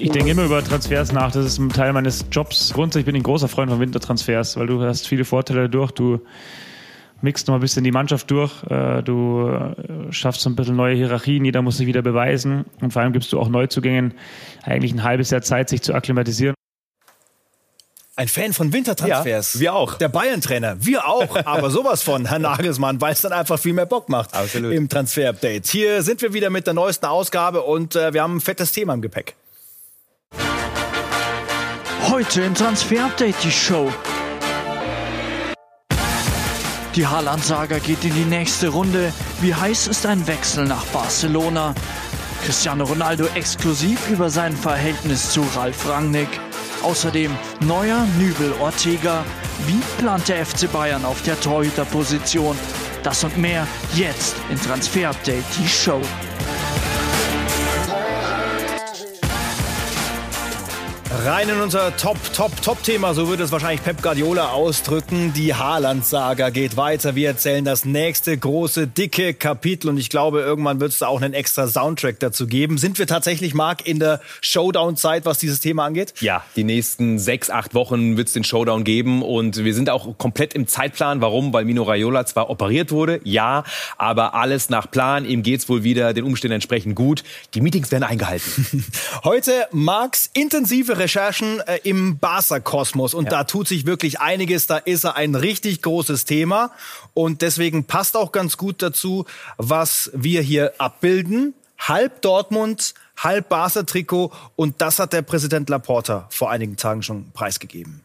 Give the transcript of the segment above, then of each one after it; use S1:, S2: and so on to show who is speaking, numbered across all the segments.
S1: Ich denke immer über Transfers nach. Das ist ein Teil meines Jobs. Grundsätzlich bin ich ein großer Freund von Wintertransfers, weil du hast viele Vorteile dadurch. Du mixt noch ein bisschen die Mannschaft durch. Äh, du äh, schaffst so ein bisschen neue Hierarchien. Jeder muss sich wieder beweisen. Und vor allem gibst du auch Neuzugängen eigentlich ein halbes Jahr Zeit, sich zu akklimatisieren.
S2: Ein Fan von Wintertransfers.
S3: Ja, wir auch.
S2: Der Bayern-Trainer. Wir auch. Aber sowas von, Herr Nagelsmann, weil es dann einfach viel mehr Bock macht.
S3: Absolut.
S2: Im Transfer-Update. Hier sind wir wieder mit der neuesten Ausgabe und äh, wir haben ein fettes Thema im Gepäck.
S4: Heute im Transfer-Update die Show. Die Haaland-Saga geht in die nächste Runde. Wie heiß ist ein Wechsel nach Barcelona? Cristiano Ronaldo exklusiv über sein Verhältnis zu Ralf Rangnick. Außerdem neuer Nübel Ortega. Wie plant der FC Bayern auf der Torhüterposition? Das und mehr jetzt in Transfer Update, die Show.
S2: Rein in unser Top, Top, Top-Thema, so würde es wahrscheinlich Pep Guardiola ausdrücken. Die Haaland-Saga geht weiter. Wir erzählen das nächste große, dicke Kapitel und ich glaube, irgendwann wird es da auch einen extra Soundtrack dazu geben. Sind wir tatsächlich, Marc, in der Showdown-Zeit, was dieses Thema angeht?
S3: Ja, die nächsten sechs, acht Wochen wird es den Showdown geben und wir sind auch komplett im Zeitplan. Warum? Weil Mino Raiola zwar operiert wurde, ja, aber alles nach Plan. Ihm geht's wohl wieder den Umständen entsprechend gut. Die Meetings werden eingehalten.
S2: Heute Marks intensive Recherchen äh, im Barca-Kosmos und ja. da tut sich wirklich einiges. Da ist er ein richtig großes Thema und deswegen passt auch ganz gut dazu, was wir hier abbilden. Halb Dortmund, halb Barca-Trikot und das hat der Präsident Laporta vor einigen Tagen schon preisgegeben.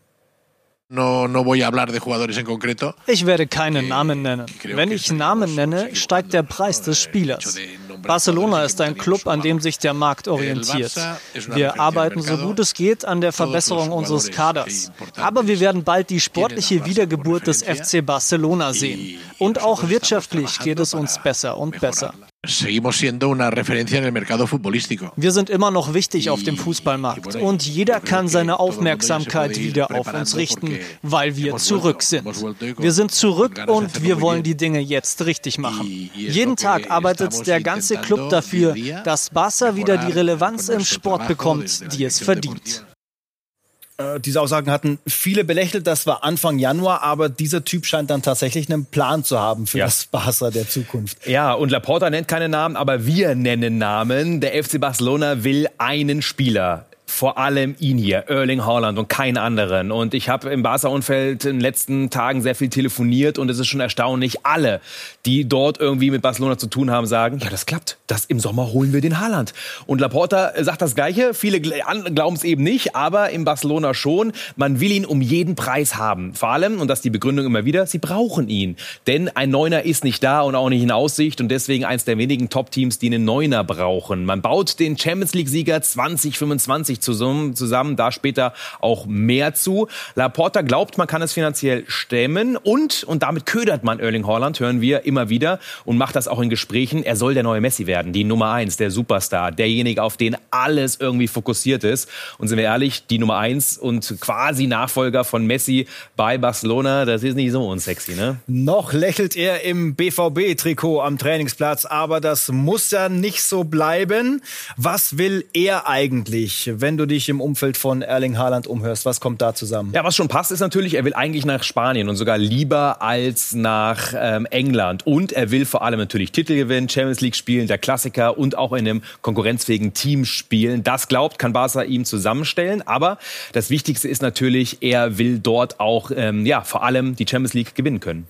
S5: No, no voy a hablar de jugadores en concreto.
S6: Ich werde keinen Namen nennen. Wenn ich Namen nenne, steigt der Preis des Spielers. Barcelona ist ein Club, an dem sich der Markt orientiert. Wir arbeiten so gut es geht an der Verbesserung unseres Kaders. Aber wir werden bald die sportliche Wiedergeburt des FC Barcelona sehen. Und auch wirtschaftlich geht es uns besser und besser. Wir sind immer noch wichtig auf dem Fußballmarkt und jeder kann seine Aufmerksamkeit wieder auf uns richten, weil wir zurück sind. Wir sind zurück und wir wollen die Dinge jetzt richtig machen. Jeden Tag arbeitet der ganze Club dafür, dass Barca wieder die Relevanz im Sport bekommt, die es verdient.
S2: Äh, diese Aussagen hatten viele belächelt. Das war Anfang Januar, aber dieser Typ scheint dann tatsächlich einen Plan zu haben für ja. das Barca der Zukunft.
S3: Ja, und Laporta nennt keine Namen, aber wir nennen Namen. Der FC Barcelona will einen Spieler vor allem ihn hier, Erling Haaland und keinen anderen. Und ich habe im Barca-Umfeld in den letzten Tagen sehr viel telefoniert und es ist schon erstaunlich, alle, die dort irgendwie mit Barcelona zu tun haben, sagen, ja, das klappt. Das im Sommer holen wir den Haaland. Und Laporta sagt das Gleiche. Viele glauben es eben nicht, aber in Barcelona schon. Man will ihn um jeden Preis haben. Vor allem, und das ist die Begründung immer wieder, sie brauchen ihn. Denn ein Neuner ist nicht da und auch nicht in Aussicht und deswegen eins der wenigen Top-Teams, die einen Neuner brauchen. Man baut den Champions League-Sieger 2025 zusammen, zusammen, da später auch mehr zu. Laporta glaubt, man kann es finanziell stemmen und, und damit ködert man Erling Haaland, hören wir immer wieder und macht das auch in Gesprächen. Er soll der neue Messi werden, die Nummer eins, der Superstar, derjenige, auf den alles irgendwie fokussiert ist. Und sind wir ehrlich, die Nummer eins und quasi Nachfolger von Messi bei Barcelona, das ist nicht so unsexy, ne?
S2: Noch lächelt er im BVB-Trikot am Trainingsplatz, aber das muss ja nicht so bleiben. Was will er eigentlich, wenn wenn du dich im Umfeld von Erling Haaland umhörst? Was kommt da zusammen?
S3: Ja, was schon passt, ist natürlich, er will eigentlich nach Spanien und sogar lieber als nach ähm, England. Und er will vor allem natürlich Titel gewinnen, Champions League spielen, der Klassiker und auch in einem konkurrenzfähigen Team spielen. Das glaubt, kann Barca ihm zusammenstellen. Aber das Wichtigste ist natürlich, er will dort auch ähm, ja, vor allem die Champions League gewinnen können.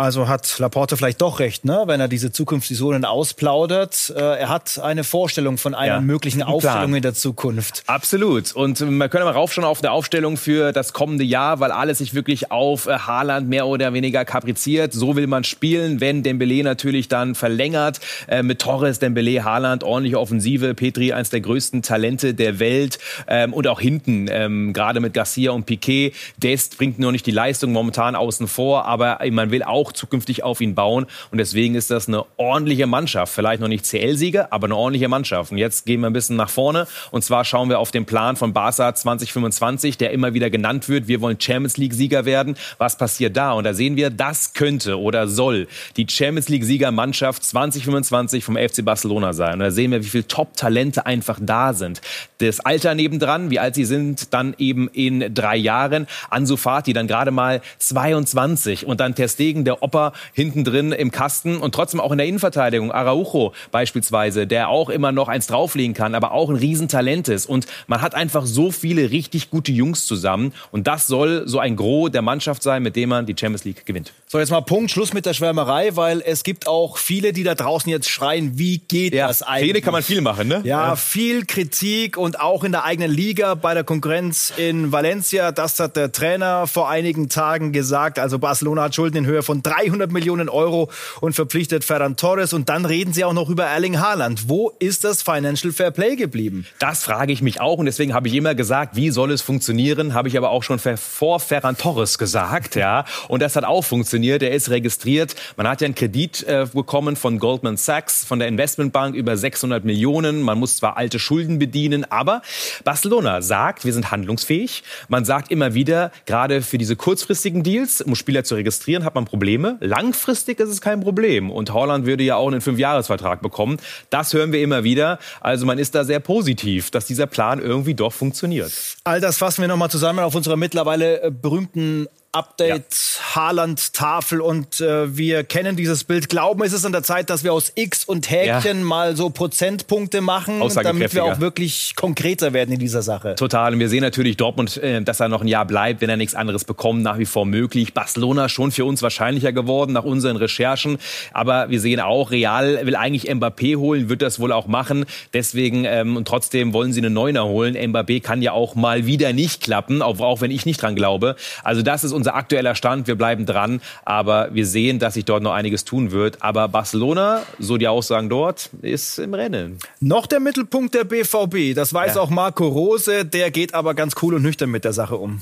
S2: Also hat Laporte vielleicht doch recht, ne? wenn er diese Zukunftsvisionen ausplaudert. Äh, er hat eine Vorstellung von einer ja, möglichen Aufstellung in der Zukunft.
S3: Absolut. Und man könnte mal raufschauen auf eine Aufstellung für das kommende Jahr, weil alles sich wirklich auf äh, Haaland mehr oder weniger kapriziert. So will man spielen, wenn Dembele natürlich dann verlängert. Äh, mit Torres, Dembele, Haaland, ordentliche Offensive. Petri, eines der größten Talente der Welt. Ähm, und auch hinten, ähm, gerade mit Garcia und Piquet. Dest bringt nur nicht die Leistung momentan außen vor, aber man will auch auch zukünftig auf ihn bauen. Und deswegen ist das eine ordentliche Mannschaft. Vielleicht noch nicht CL-Sieger, aber eine ordentliche Mannschaft. Und jetzt gehen wir ein bisschen nach vorne. Und zwar schauen wir auf den Plan von Barca 2025, der immer wieder genannt wird. Wir wollen Champions League-Sieger werden. Was passiert da? Und da sehen wir, das könnte oder soll die Champions League-Siegermannschaft 2025 vom FC Barcelona sein. Und da sehen wir, wie viele Top-Talente einfach da sind. Das Alter nebendran, wie alt sie sind, dann eben in drei Jahren. Ansu Fati dann gerade mal 22 und dann Ter Stegen, der Opa hinten drin im Kasten und trotzdem auch in der Innenverteidigung. Araujo beispielsweise, der auch immer noch eins drauflegen kann, aber auch ein Riesentalent ist. Und man hat einfach so viele richtig gute Jungs zusammen und das soll so ein Gros der Mannschaft sein, mit dem man die Champions League gewinnt.
S2: So, jetzt mal Punkt, Schluss mit der Schwärmerei, weil es gibt auch viele, die da draußen jetzt schreien, wie geht ja, das eigentlich?
S3: Rede kann man viel machen, ne?
S2: Ja, ja, viel Kritik und auch in der eigenen Liga bei der Konkurrenz in Valencia. Das hat der Trainer vor einigen Tagen gesagt. Also Barcelona hat Schulden in Höhe von 300 Millionen Euro und verpflichtet Ferran Torres. Und dann reden sie auch noch über Erling Haaland. Wo ist das Financial Fair Play geblieben?
S3: Das frage ich mich auch und deswegen habe ich immer gesagt, wie soll es funktionieren? Habe ich aber auch schon vor Ferran Torres gesagt, ja. Und das hat auch funktioniert funktioniert. Er ist registriert. Man hat ja einen Kredit äh, bekommen von Goldman Sachs, von der Investmentbank über 600 Millionen. Man muss zwar alte Schulden bedienen, aber Barcelona sagt, wir sind handlungsfähig. Man sagt immer wieder, gerade für diese kurzfristigen Deals, um Spieler zu registrieren, hat man Probleme. Langfristig ist es kein Problem. Und Holland würde ja auch einen Fünfjahresvertrag bekommen. Das hören wir immer wieder. Also man ist da sehr positiv, dass dieser Plan irgendwie doch funktioniert.
S2: All das fassen wir nochmal zusammen auf unserer mittlerweile äh, berühmten Update, ja. Haaland-Tafel und äh, wir kennen dieses Bild. Glauben, ist es an der Zeit, dass wir aus X und Häkchen ja. mal so Prozentpunkte machen, damit wir auch wirklich konkreter werden in dieser Sache.
S3: Total. Und wir sehen natürlich Dortmund, äh, dass er noch ein Jahr bleibt, wenn er nichts anderes bekommt, nach wie vor möglich. Barcelona schon für uns wahrscheinlicher geworden nach unseren Recherchen. Aber wir sehen auch, Real will eigentlich Mbappé holen, wird das wohl auch machen. Deswegen ähm, und trotzdem wollen sie einen Neuner holen. Mbappé kann ja auch mal wieder nicht klappen, auch, auch wenn ich nicht dran glaube. Also das ist unser aktueller Stand. Wir bleiben dran, aber wir sehen, dass sich dort noch einiges tun wird. Aber Barcelona, so die Aussagen dort, ist im Rennen.
S2: Noch der Mittelpunkt der BVB. Das weiß ja. auch Marco Rose. Der geht aber ganz cool und nüchtern mit der Sache um.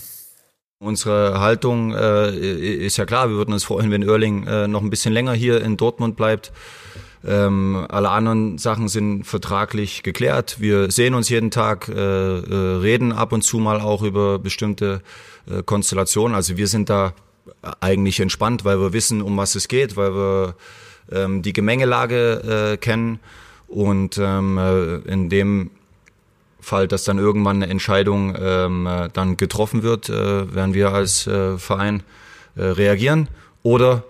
S7: Unsere Haltung äh, ist ja klar. Wir würden uns freuen, wenn Erling äh, noch ein bisschen länger hier in Dortmund bleibt. Ähm, alle anderen Sachen sind vertraglich geklärt. Wir sehen uns jeden Tag, äh, äh, reden ab und zu mal auch über bestimmte äh, Konstellationen. Also wir sind da eigentlich entspannt, weil wir wissen, um was es geht, weil wir ähm, die Gemengelage äh, kennen und ähm, äh, in dem Fall, dass dann irgendwann eine Entscheidung ähm, äh, dann getroffen wird, äh, werden wir als äh, Verein äh, reagieren oder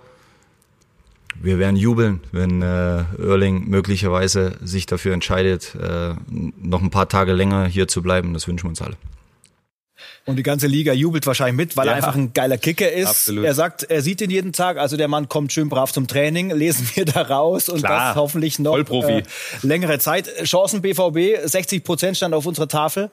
S7: wir werden jubeln, wenn äh, Erling möglicherweise sich dafür entscheidet, äh, noch ein paar Tage länger hier zu bleiben. Das wünschen wir uns alle.
S2: Und die ganze Liga jubelt wahrscheinlich mit, weil ja, er einfach ein geiler Kicker ist. Absolut. Er sagt, er sieht ihn jeden Tag. Also der Mann kommt schön brav zum Training, lesen wir da raus und Klar, das hoffentlich noch äh, längere Zeit. Chancen BVB, 60 Prozent stand auf unserer Tafel.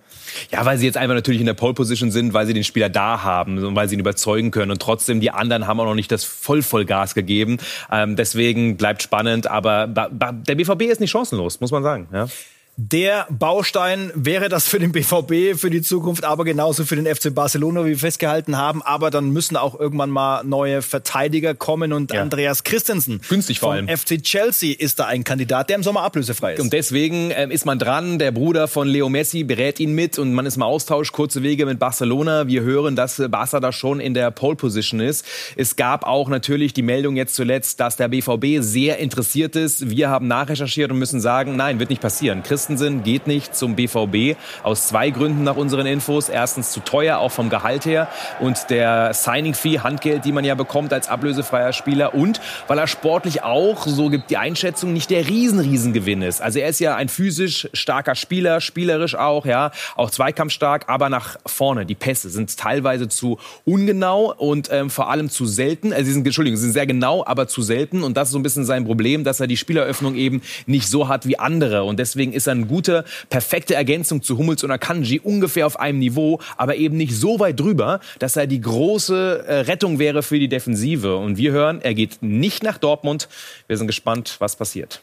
S3: Ja, weil sie jetzt einfach natürlich in der Pole Position sind, weil sie den Spieler da haben und weil sie ihn überzeugen können. Und trotzdem, die anderen haben auch noch nicht das Vollvollgas gegeben. Ähm, deswegen bleibt spannend. Aber der BVB ist nicht chancenlos, muss man sagen. Ja
S2: der Baustein wäre das für den BVB für die Zukunft, aber genauso für den FC Barcelona, wie wir festgehalten haben. Aber dann müssen auch irgendwann mal neue Verteidiger kommen und ja. Andreas Christensen
S3: günstig vor allem.
S2: FC Chelsea ist da ein Kandidat, der im Sommer ablösefrei ist.
S3: Und deswegen äh, ist man dran. Der Bruder von Leo Messi berät ihn mit und man ist im Austausch, kurze Wege mit Barcelona. Wir hören, dass Barca da schon in der Pole Position ist. Es gab auch natürlich die Meldung jetzt zuletzt, dass der BVB sehr interessiert ist. Wir haben nachrecherchiert und müssen sagen, nein, wird nicht passieren. Christensen Christensen geht nicht zum BVB aus zwei Gründen nach unseren Infos. Erstens zu teuer, auch vom Gehalt her und der Signing-Fee, Handgeld, die man ja bekommt als ablösefreier Spieler und weil er sportlich auch, so gibt die Einschätzung, nicht der Riesen-Riesengewinn ist. Also er ist ja ein physisch starker Spieler, spielerisch auch, ja, auch zweikampfstark, aber nach vorne. Die Pässe sind teilweise zu ungenau und ähm, vor allem zu selten. Also sie sind, Entschuldigung, sie sind sehr genau, aber zu selten und das ist so ein bisschen sein Problem, dass er die Spieleröffnung eben nicht so hat wie andere und deswegen ist er eine gute, perfekte Ergänzung zu Hummels und Akanji, ungefähr auf einem Niveau, aber eben nicht so weit drüber, dass er die große äh, Rettung wäre für die Defensive. Und wir hören, er geht nicht nach Dortmund. Wir sind gespannt, was passiert.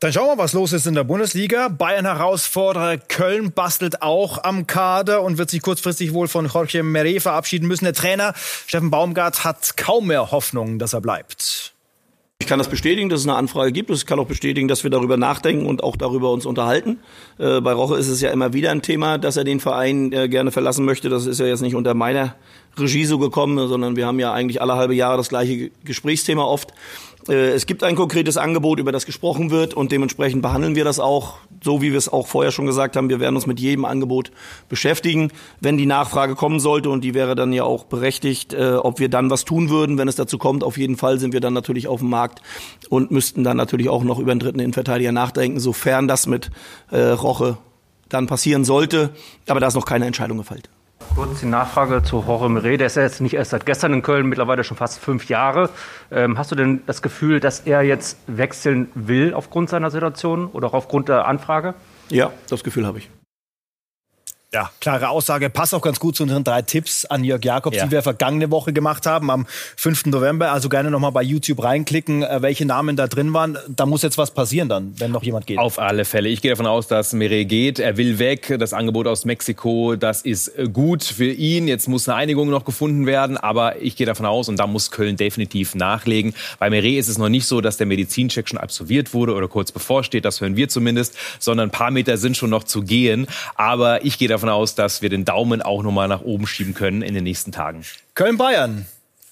S2: Dann schauen wir, was los ist in der Bundesliga. Bayern-Herausforderer Köln bastelt auch am Kader und wird sich kurzfristig wohl von Jorge Meret verabschieden müssen. Der Trainer Steffen Baumgart hat kaum mehr Hoffnung, dass er bleibt.
S8: Ich kann das bestätigen, dass es eine Anfrage gibt. Ich kann auch bestätigen, dass wir darüber nachdenken und auch darüber uns unterhalten. Äh, bei Roche ist es ja immer wieder ein Thema, dass er den Verein äh, gerne verlassen möchte. Das ist ja jetzt nicht unter meiner Regie so gekommen, sondern wir haben ja eigentlich alle halbe Jahre das gleiche Gesprächsthema oft. Äh, es gibt ein konkretes Angebot, über das gesprochen wird und dementsprechend behandeln wir das auch, so wie wir es auch vorher schon gesagt haben. Wir werden uns mit jedem Angebot beschäftigen. Wenn die Nachfrage kommen sollte und die wäre dann ja auch berechtigt, äh, ob wir dann was tun würden, wenn es dazu kommt. Auf jeden Fall sind wir dann natürlich auf dem Markt und müssten dann natürlich auch noch über einen dritten Innenverteidiger nachdenken, sofern das mit äh, Roche dann passieren sollte. Aber da ist noch keine Entscheidung gefallen.
S9: Kurz die Nachfrage zu Jorge Meret. Der ist ja jetzt nicht erst seit gestern in Köln, mittlerweile schon fast fünf Jahre. Ähm, hast du denn das Gefühl, dass er jetzt wechseln will aufgrund seiner Situation oder auch aufgrund der Anfrage?
S8: Ja, das Gefühl habe ich.
S2: Ja, klare Aussage. Passt auch ganz gut zu unseren drei Tipps an Jörg Jakobs, ja. die wir vergangene Woche gemacht haben, am 5. November. Also gerne nochmal bei YouTube reinklicken, äh, welche Namen da drin waren. Da muss jetzt was passieren dann, wenn noch jemand geht.
S3: Auf alle Fälle. Ich gehe davon aus, dass Mere geht. Er will weg. Das Angebot aus Mexiko, das ist äh, gut für ihn. Jetzt muss eine Einigung noch gefunden werden. Aber ich gehe davon aus, und da muss Köln definitiv nachlegen. Bei Mere ist es noch nicht so, dass der Medizincheck schon absolviert wurde oder kurz bevorsteht. Das hören wir zumindest. Sondern ein paar Meter sind schon noch zu gehen. Aber ich gehe davon davon aus, dass wir den Daumen auch nochmal nach oben schieben können in den nächsten Tagen.
S2: Köln-Bayern.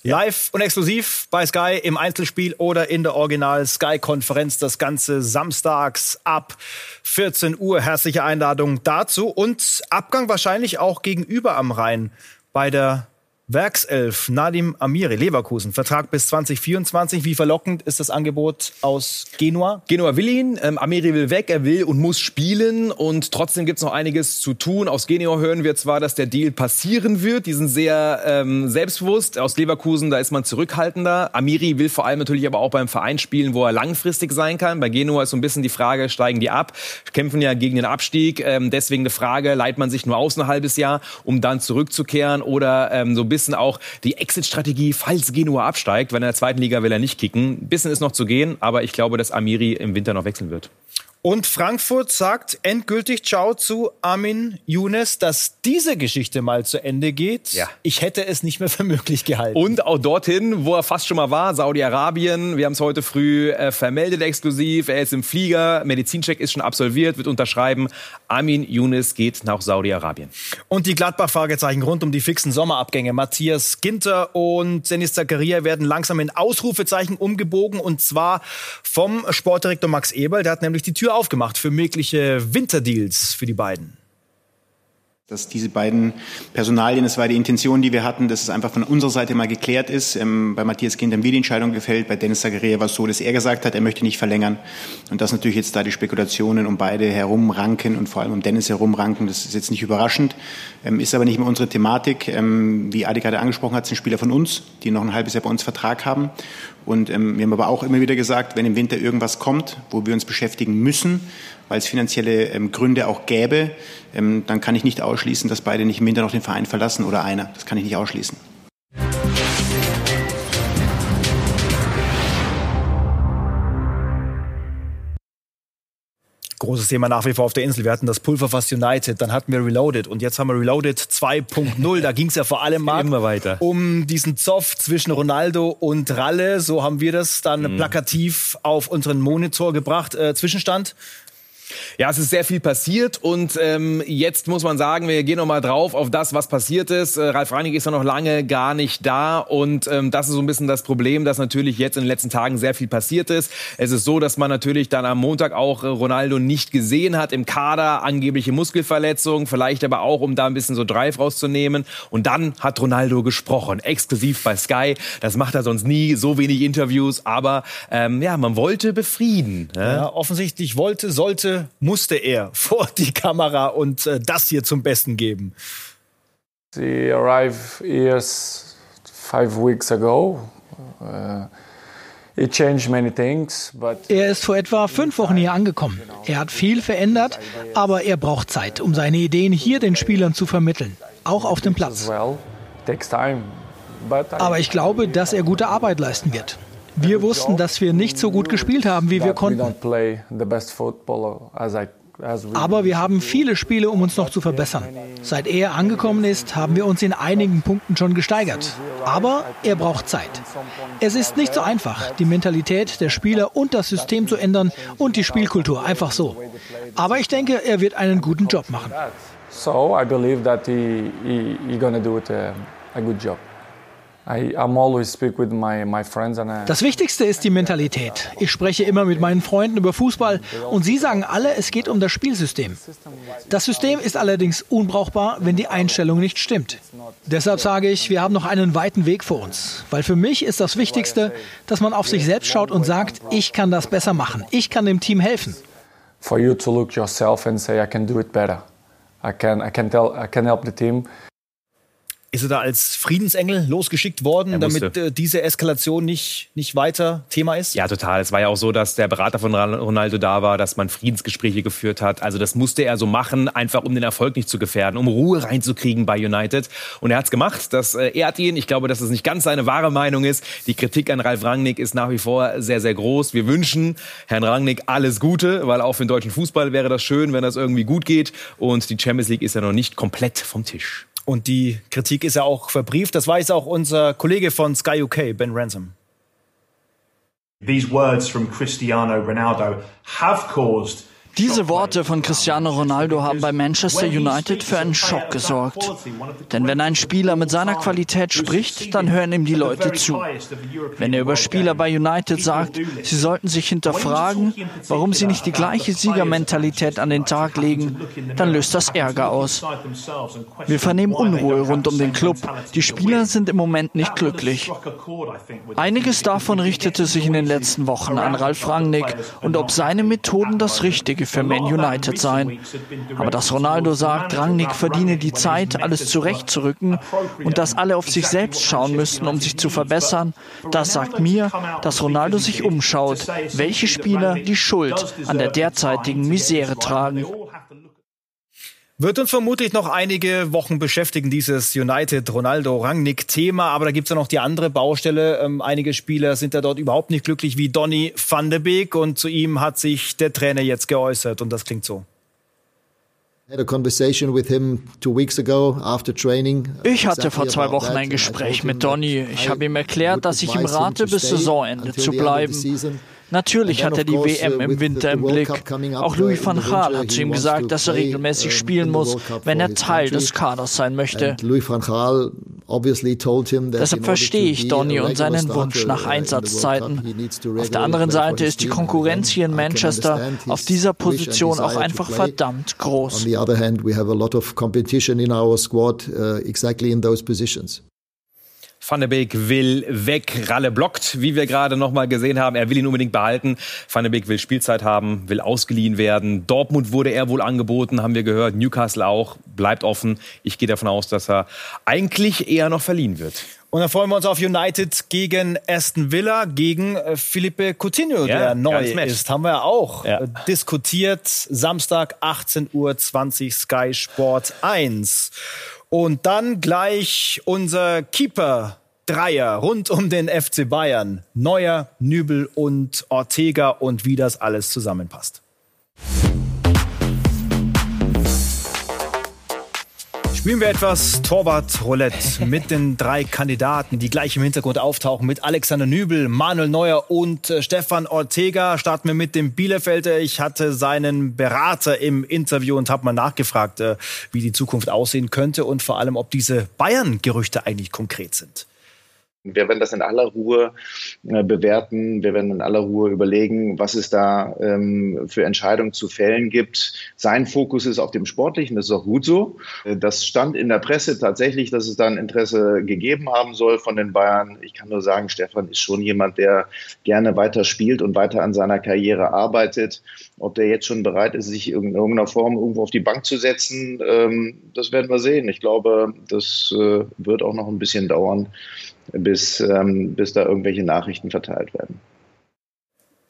S2: Live und exklusiv bei Sky im Einzelspiel oder in der Original Sky-Konferenz. Das Ganze samstags ab 14 Uhr. Herzliche Einladung dazu und Abgang wahrscheinlich auch gegenüber am Rhein bei der Werkself Nadim Amiri, Leverkusen, Vertrag bis 2024. Wie verlockend ist das Angebot aus Genua?
S3: Genua will ihn, ähm, Amiri will weg, er will und muss spielen und trotzdem gibt es noch einiges zu tun. Aus Genua hören wir zwar, dass der Deal passieren wird, die sind sehr ähm, selbstbewusst. Aus Leverkusen, da ist man zurückhaltender. Amiri will vor allem natürlich aber auch beim Verein spielen, wo er langfristig sein kann. Bei Genua ist so ein bisschen die Frage, steigen die ab, kämpfen ja gegen den Abstieg. Ähm, deswegen eine Frage, leiht man sich nur aus ein halbes Jahr, um dann zurückzukehren oder ähm, so ein bisschen auch die Exit-Strategie, falls Genua absteigt, weil in der zweiten Liga will er nicht kicken. Bisschen ist noch zu gehen, aber ich glaube, dass Amiri im Winter noch wechseln wird.
S2: Und Frankfurt sagt endgültig Ciao zu Armin Younes, dass diese Geschichte mal zu Ende geht. Ja. Ich hätte es nicht mehr für möglich gehalten.
S3: Und auch dorthin, wo er fast schon mal war, Saudi-Arabien. Wir haben es heute früh äh, vermeldet exklusiv. Er ist im Flieger, Medizincheck ist schon absolviert, wird unterschreiben. Armin Younes geht nach Saudi-Arabien.
S2: Und die Gladbach-Fragezeichen rund um die fixen Sommerabgänge. Matthias Ginter und Dennis Zakaria werden langsam in Ausrufezeichen umgebogen. Und zwar vom Sportdirektor Max Eberl. Der hat nämlich die Tür aufgemacht für mögliche Winterdeals für die beiden
S10: dass diese beiden Personalien, das war die Intention, die wir hatten, dass es einfach von unserer Seite mal geklärt ist. Ähm, bei Matthias Kind haben wir die Entscheidung gefällt, bei Dennis Zagaria war es so, dass er gesagt hat, er möchte nicht verlängern. Und dass natürlich jetzt da die Spekulationen um beide herumranken und vor allem um Dennis herumranken, das ist jetzt nicht überraschend, ähm, ist aber nicht mehr unsere Thematik. Ähm, wie Adi gerade angesprochen hat, sind Spieler von uns, die noch ein halbes Jahr bei uns Vertrag haben. Und ähm, wir haben aber auch immer wieder gesagt, wenn im Winter irgendwas kommt, wo wir uns beschäftigen müssen, weil es finanzielle ähm, Gründe auch gäbe, ähm, dann kann ich nicht ausschließen, dass beide nicht im Winter noch den Verein verlassen oder einer. Das kann ich nicht ausschließen.
S2: Großes Thema nach wie vor auf der Insel. Wir hatten das Pulverfass United, dann hatten wir Reloaded und jetzt haben wir Reloaded 2.0. Da ging es ja vor allem Marc,
S3: Immer weiter.
S2: um diesen Zoff zwischen Ronaldo und Ralle. So haben wir das dann mhm. plakativ auf unseren Monitor gebracht. Äh, Zwischenstand
S3: ja, es ist sehr viel passiert und ähm, jetzt muss man sagen, wir gehen noch mal drauf auf das, was passiert ist. Äh, Ralf Reinig ist ja noch lange gar nicht da und ähm, das ist so ein bisschen das Problem, dass natürlich jetzt in den letzten Tagen sehr viel passiert ist. Es ist so, dass man natürlich dann am Montag auch äh, Ronaldo nicht gesehen hat im Kader, angebliche Muskelverletzung, vielleicht aber auch, um da ein bisschen so Drive rauszunehmen. Und dann hat Ronaldo gesprochen, exklusiv bei Sky. Das macht er sonst nie, so wenig Interviews, aber ähm, ja, man wollte befrieden.
S2: Ne? Ja, offensichtlich wollte, sollte musste er vor die Kamera und äh, das hier zum Besten geben.
S11: She arrived here five weeks ago. Uh,
S12: er ist vor etwa fünf Wochen hier angekommen. Er hat viel verändert, aber er braucht Zeit, um seine Ideen hier den Spielern zu vermitteln, auch auf dem Platz. Aber ich glaube, dass er gute Arbeit leisten wird. Wir wussten, dass wir nicht so gut gespielt haben, wie wir konnten. Aber wir haben viele Spiele, um uns noch zu verbessern. Seit er angekommen ist, haben wir uns in einigen Punkten schon gesteigert. Aber er braucht Zeit. Es ist nicht so einfach, die Mentalität der Spieler und das System zu ändern und die Spielkultur einfach so. Aber ich denke, er wird einen guten Job machen.
S11: So I believe that he, he, he gonna do it a, a good job.
S12: Das Wichtigste ist die Mentalität. Ich spreche immer mit meinen Freunden über Fußball und sie sagen alle, es geht um das Spielsystem. Das System ist allerdings unbrauchbar, wenn die Einstellung nicht stimmt. Deshalb sage ich, wir haben noch einen weiten Weg vor uns. Weil für mich ist das Wichtigste, dass man auf sich selbst schaut und sagt, ich kann das besser machen. Ich kann dem Team helfen.
S11: For you to look yourself and say, I can do it better. I can, I can, tell, I can help the team
S2: ist er da als Friedensengel losgeschickt worden, damit äh, diese Eskalation nicht, nicht weiter Thema ist?
S3: Ja, total. Es war ja auch so, dass der Berater von Ronaldo da war, dass man Friedensgespräche geführt hat. Also das musste er so machen, einfach um den Erfolg nicht zu gefährden, um Ruhe reinzukriegen bei United. Und er hat es gemacht. Das äh, ehrt ihn. Ich glaube, dass das nicht ganz seine wahre Meinung ist. Die Kritik an Ralf Rangnick ist nach wie vor sehr, sehr groß. Wir wünschen Herrn Rangnick alles Gute, weil auch für den deutschen Fußball wäre das schön, wenn das irgendwie gut geht. Und die Champions League ist ja noch nicht komplett vom Tisch.
S2: Und die Kritik ist ja auch verbrieft. Das weiß auch unser Kollege von Sky UK, Ben Ransom.
S13: These words from Cristiano Ronaldo have caused
S4: diese Worte von Cristiano Ronaldo haben bei Manchester United für einen Schock gesorgt. Denn wenn ein Spieler mit seiner Qualität spricht, dann hören ihm die Leute zu. Wenn er über Spieler bei United sagt, sie sollten sich hinterfragen, warum sie nicht die gleiche Siegermentalität an den Tag legen, dann löst das Ärger aus. Wir vernehmen Unruhe rund um den Club. Die Spieler sind im Moment nicht glücklich. Einiges davon richtete sich in den letzten Wochen an Ralf Rangnick und ob seine Methoden das Richtige Richtige für Man United sein. Aber dass Ronaldo sagt, Rangnick verdiene die Zeit, alles zurechtzurücken und dass alle auf sich selbst schauen müssten, um sich zu verbessern, das sagt mir, dass Ronaldo sich umschaut, welche Spieler die Schuld an der derzeitigen Misere tragen.
S2: Wird uns vermutlich noch einige Wochen beschäftigen, dieses United-Ronaldo-Rangnick-Thema. Aber da gibt es ja noch die andere Baustelle. Ähm, einige Spieler sind da dort überhaupt nicht glücklich, wie Donny van de Beek. Und zu ihm hat sich der Trainer jetzt geäußert. Und das klingt so.
S4: Ich hatte vor zwei Wochen ein Gespräch mit Donny. Ich habe ihm erklärt, dass ich ihm rate, bis Saisonende zu bleiben. Natürlich hat er die WM im Winter im Blick. Auch Louis van Gaal hat zu ihm gesagt, dass er regelmäßig uh, spielen muss, wenn er Teil des Kaders sein möchte. Deshalb verstehe ich Donny und seinen Wunsch nach Einsatzzeiten. Auf der anderen Seite ist die Konkurrenz hier in Manchester auf dieser Position auch einfach verdammt groß. On the other hand, we have a lot of competition in our squad uh,
S3: exactly in those positions. Van der Beek will weg. Ralle blockt, wie wir gerade noch mal gesehen haben. Er will ihn unbedingt behalten. Van der Beek will Spielzeit haben, will ausgeliehen werden. Dortmund wurde er wohl angeboten, haben wir gehört. Newcastle auch. Bleibt offen. Ich gehe davon aus, dass er eigentlich eher noch verliehen wird.
S2: Und dann freuen wir uns auf United gegen Aston Villa, gegen äh, Felipe Coutinho, ja, der neu ist. Haben wir auch ja. Äh, diskutiert. Samstag 18.20 Uhr Sky Sport 1. Und dann gleich unser Keeper Dreier rund um den FC Bayern. Neuer, Nübel und Ortega und wie das alles zusammenpasst. Spielen wir etwas Torwart-Roulette mit den drei Kandidaten, die gleich im Hintergrund auftauchen, mit Alexander Nübel, Manuel Neuer und äh, Stefan Ortega. Starten wir mit dem Bielefelder. Ich hatte seinen Berater im Interview und habe mal nachgefragt, äh, wie die Zukunft aussehen könnte und vor allem, ob diese Bayern-Gerüchte eigentlich konkret sind.
S14: Wir werden das in aller Ruhe äh, bewerten. Wir werden in aller Ruhe überlegen, was es da ähm, für Entscheidungen zu fällen gibt. Sein Fokus ist auf dem Sportlichen, das ist auch gut so. Äh, das stand in der Presse tatsächlich, dass es da ein Interesse gegeben haben soll von den Bayern. Ich kann nur sagen, Stefan ist schon jemand, der gerne weiter spielt und weiter an seiner Karriere arbeitet. Ob der jetzt schon bereit ist, sich in irgendeiner Form irgendwo auf die Bank zu setzen, ähm, das werden wir sehen. Ich glaube, das äh, wird auch noch ein bisschen dauern bis, ähm, bis da irgendwelche Nachrichten verteilt werden.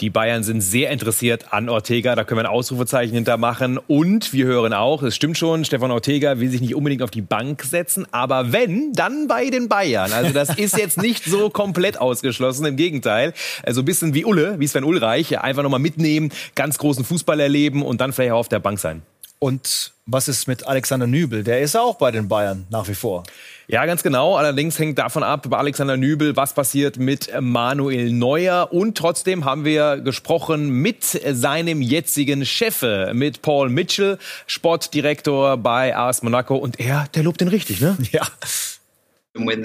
S3: Die Bayern sind sehr interessiert an Ortega. Da können wir ein Ausrufezeichen hintermachen. Und wir hören auch, es stimmt schon, Stefan Ortega will sich nicht unbedingt auf die Bank setzen. Aber wenn, dann bei den Bayern. Also das ist jetzt nicht so komplett ausgeschlossen. Im Gegenteil. Also ein bisschen wie Ulle, wie Sven Ulreich. Einfach nochmal mitnehmen, ganz großen Fußball erleben und dann vielleicht auch auf der Bank sein.
S2: Und was ist mit Alexander Nübel? Der ist auch bei den Bayern nach wie vor.
S3: Ja, ganz genau. Allerdings hängt davon ab, bei Alexander Nübel, was passiert mit Manuel Neuer. Und trotzdem haben wir gesprochen mit seinem jetzigen Chef, mit Paul Mitchell, Sportdirektor bei AS Monaco. Und er, der lobt den richtig, ne?
S2: Ja.
S12: Wir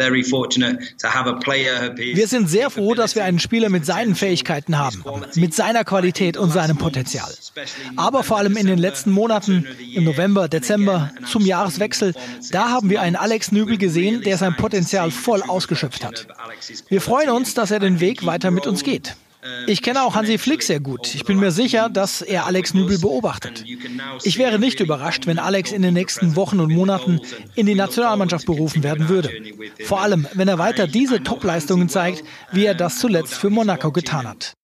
S12: sind sehr froh, dass wir einen Spieler mit seinen Fähigkeiten haben, mit seiner Qualität und seinem Potenzial. Aber vor allem in den letzten Monaten, im November, Dezember, zum Jahreswechsel, da haben wir einen Alex Nübel gesehen, der sein Potenzial voll ausgeschöpft hat. Wir freuen uns, dass er den Weg weiter mit uns geht. Ich kenne auch Hansi Flick sehr gut. Ich bin mir sicher, dass er Alex Nübel beobachtet. Ich wäre nicht überrascht, wenn Alex in den nächsten Wochen und Monaten in die Nationalmannschaft berufen werden würde. Vor allem, wenn er weiter diese Topleistungen zeigt, wie er das zuletzt für Monaco getan hat.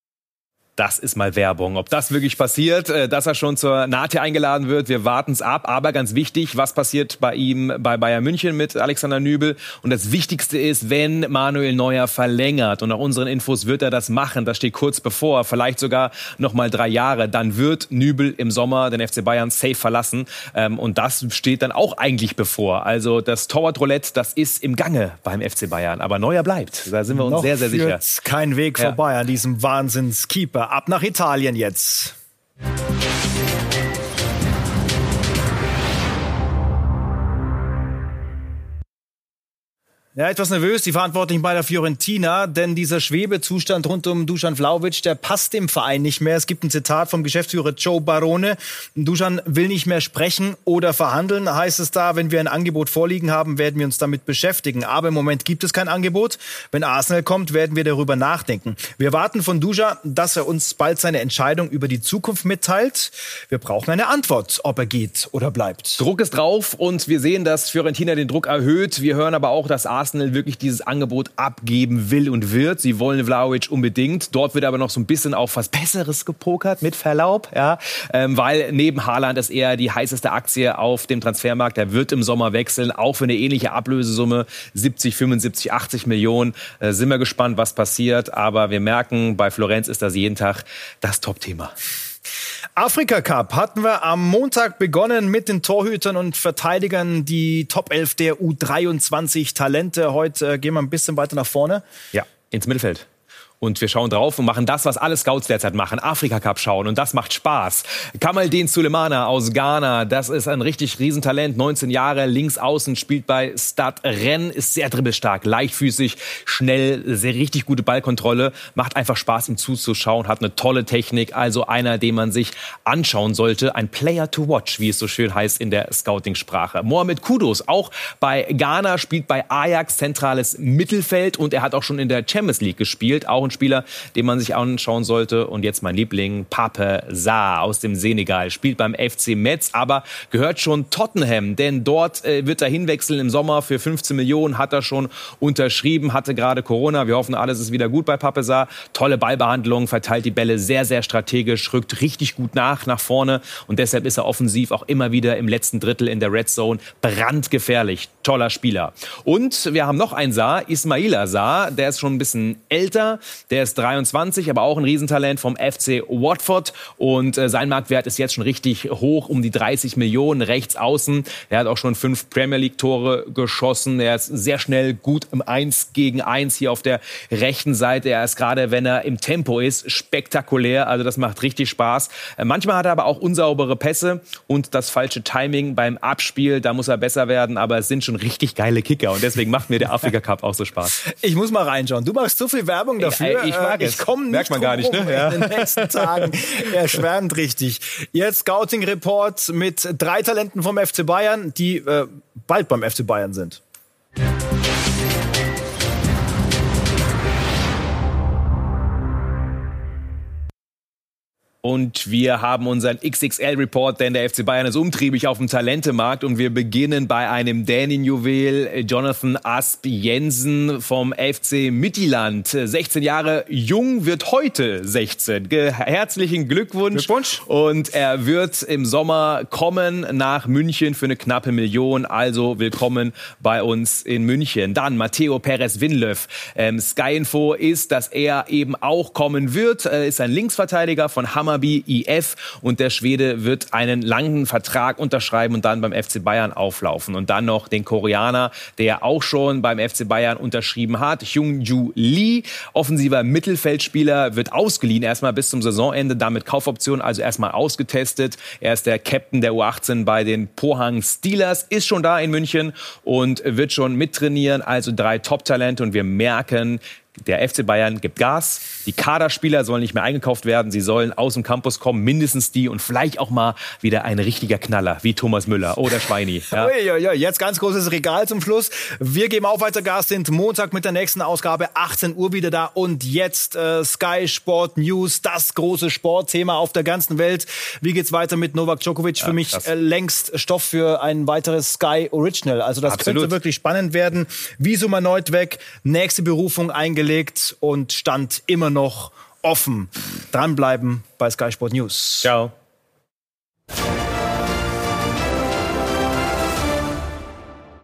S3: Das ist mal Werbung. Ob das wirklich passiert, äh, dass er schon zur NAT eingeladen wird, wir warten es ab. Aber ganz wichtig, was passiert bei ihm bei Bayern München mit Alexander Nübel? Und das Wichtigste ist, wenn Manuel Neuer verlängert, und nach unseren Infos wird er das machen, das steht kurz bevor, vielleicht sogar noch mal drei Jahre, dann wird Nübel im Sommer den FC Bayern safe verlassen. Ähm, und das steht dann auch eigentlich bevor. Also das Torwartroulette, das ist im Gange beim FC Bayern. Aber Neuer bleibt. Da sind wir uns
S2: noch
S3: sehr, sehr sicher.
S2: Kein Weg
S3: Ja.
S2: vorbei an diesem Wahnsinnskeeper. Ab nach Italien jetzt. Ja, etwas nervös, die Verantwortlichen bei der Fiorentina, denn dieser Schwebezustand rund um Dusan Vlaovic, der passt dem Verein nicht mehr. Es gibt ein Zitat vom Geschäftsführer Joe Barone. Dusan will nicht mehr sprechen oder verhandeln, heißt es da. Wenn wir ein Angebot vorliegen haben, werden wir uns damit beschäftigen. Aber im Moment gibt es kein Angebot. Wenn Arsenal kommt, werden wir darüber nachdenken. Wir warten von Dusan, dass er uns bald seine Entscheidung über die Zukunft mitteilt. Wir brauchen eine Antwort, ob er geht oder bleibt.
S3: Druck ist drauf und wir sehen, dass Fiorentina den Druck erhöht. Wir hören aber auch, dass Arsenal wirklich dieses Angebot abgeben will und wird. Sie wollen Vlaovic unbedingt. Dort wird aber noch so ein bisschen auf was Besseres gepokert, mit Verlaub, ja, ähm, weil neben Haaland ist er die heißeste Aktie auf dem Transfermarkt. Er wird im Sommer wechseln, auch für eine ähnliche Ablösesumme, 70, 75, 80 Millionen. Äh, sind wir gespannt, was passiert. Aber wir merken, bei Florenz ist das jeden Tag das Top-Thema.
S2: Afrika Cup hatten wir am Montag begonnen mit den Torhütern und Verteidigern, die Top 11 der U23 Talente. Heute äh, gehen wir ein bisschen weiter nach vorne.
S3: Ja, ins Mittelfeld. Und wir schauen drauf und machen das, was alle Scouts derzeit machen. Afrika Cup schauen. Und das macht Spaß. Kamaldeen Sulemana aus Ghana. Das ist ein richtig Riesentalent. 19 Jahre, links außen, spielt bei Stade Rennes, ist sehr dribbelstark, leichtfüßig, schnell, sehr richtig gute Ballkontrolle. Macht einfach Spaß, ihm zuzuschauen. Hat eine tolle Technik. Also einer, den man sich anschauen sollte. Ein Player to watch, wie es so schön heißt in der Scouting-Sprache. Mohamed Kudos, auch bei Ghana, spielt bei Ajax zentrales Mittelfeld. Und er hat auch schon in der Champions League gespielt. Auch ein Spieler, den man sich anschauen sollte. Und jetzt mein Liebling, Pape Sarr aus dem Senegal, spielt beim FC Metz, aber gehört schon Tottenham, denn dort äh, wird er hinwechseln im Sommer für 15 Millionen, hat er schon unterschrieben, hatte gerade Corona. Wir hoffen, alles ist wieder gut bei Pape Sarr. Tolle Ballbehandlung, verteilt die Bälle sehr, sehr strategisch, rückt richtig gut nach, nach vorne und deshalb ist er offensiv auch immer wieder im letzten Drittel in der Red Zone brandgefährlich. Toller Spieler. Und wir haben noch einen Saar, Ismaila Saar, der ist schon ein bisschen älter, der ist 23, aber auch ein Riesentalent vom FC Watford. Und äh, sein Marktwert ist jetzt schon richtig hoch, um die 30 Millionen rechts außen. Er hat auch schon fünf Premier League Tore geschossen. Er ist sehr schnell gut im 1 gegen 1 hier auf der rechten Seite. Er ist gerade, wenn er im Tempo ist, spektakulär. Also das macht richtig Spaß. Äh, manchmal hat er aber auch unsaubere Pässe und das falsche Timing beim Abspiel. Da muss er besser werden. Aber es sind schon richtig geile Kicker. Und deswegen macht mir der Afrika Cup auch so Spaß.
S2: Ich muss mal reinschauen. Du machst so viel Werbung dafür.
S3: Ich, ich mag
S2: Äh,
S3: es.
S2: Ich komme nicht
S3: Merkt man gar nicht, ne? Ja.
S2: In den nächsten Tagen. Er schwärmt richtig. Jetzt Scouting Report mit drei Talenten vom FC Bayern, die äh, bald beim FC Bayern sind.
S3: Und wir haben unseren XXL-Report, denn der FC Bayern ist umtriebig auf dem Talentemarkt. Und wir beginnen bei einem Dänen-Juwel, Jonathan Asp Jensen vom FC Mittelland. 16 Jahre jung, wird heute 16. Herzlichen Glückwunsch. Glückwunsch. Und er wird im Sommer kommen nach München für eine knappe Million. Also willkommen bei uns in München. Dann Matteo Perez Winlöf. Ähm, Sky Info ist, dass er eben auch kommen wird. Er ist ein Linksverteidiger von Hammer Hammarby IF und der Schwede wird einen langen Vertrag unterschreiben und dann beim FC Bayern auflaufen. Und dann noch den Koreaner, der auch schon beim FC Bayern unterschrieben hat, Hyung-Ju Lee, offensiver Mittelfeldspieler, wird ausgeliehen erstmal bis zum Saisonende, damit Kaufoption, also erstmal ausgetestet. Er ist der Captain der U18 bei den Pohang Steelers, ist schon da in München und wird schon mittrainieren, also drei Top-Talente und wir merken, der FC Bayern gibt Gas. Die Kaderspieler sollen nicht mehr eingekauft werden. Sie sollen aus dem Campus kommen, mindestens die und vielleicht auch mal wieder ein richtiger Knaller wie Thomas Müller oder Schweini.
S2: Ja. Ui, ui, jetzt ganz großes Regal zum Schluss. Wir geben auch weiter Gas, sind Montag mit der nächsten Ausgabe 18 Uhr wieder da und jetzt äh, Sky Sport News, das große Sportthema auf der ganzen Welt. Wie geht's weiter mit Novak Djokovic? Ja, Für mich äh, längst Stoff für ein weiteres Sky Original. Also das Absolut. könnte wirklich spannend werden. Visum erneut weg, nächste Berufung eingelegt gelegt und stand immer noch offen. Dranbleiben bei Sky Sport News.
S3: Ciao.